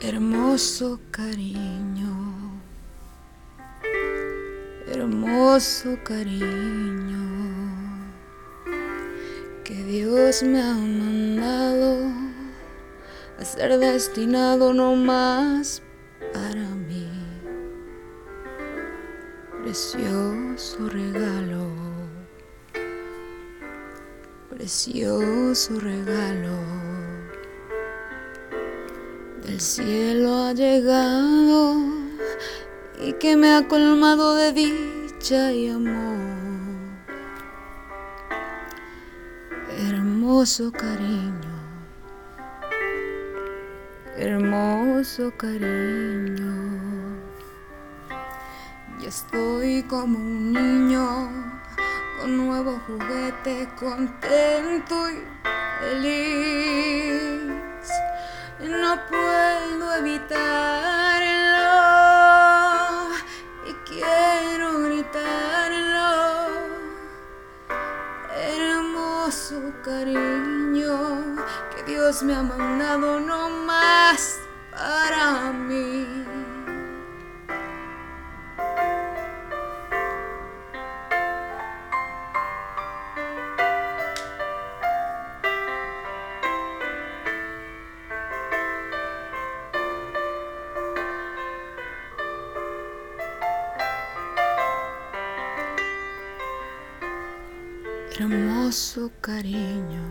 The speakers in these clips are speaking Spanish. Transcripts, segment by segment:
Hermoso cariño, hermoso cariño, que Dios me ha mandado a ser destinado no más para mí. Precioso regalo, precioso regalo el cielo ha llegado y que me ha colmado de dicha y amor. Hermoso cariño, hermoso cariño. Ya estoy como un niño con nuevo juguete, contento y feliz no puedo evitarlo y quiero gritarlo. Hermoso cariño que Dios me ha mandado no más para mí. hermoso cariño,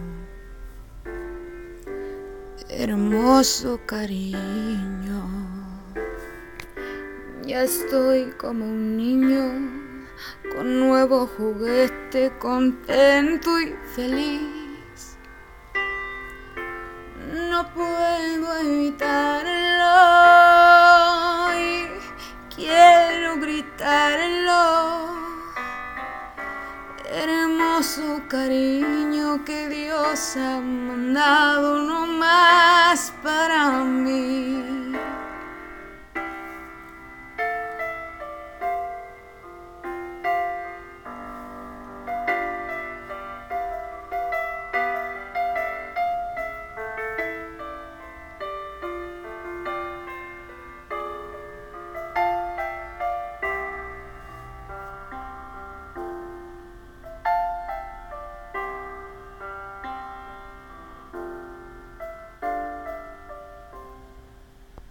hermoso cariño. Ya estoy como un niño con nuevo juguete, contento y feliz. No puedo evitarlo y quiero gritarlo hermoso cariño que Dios ha mandado no más para mí.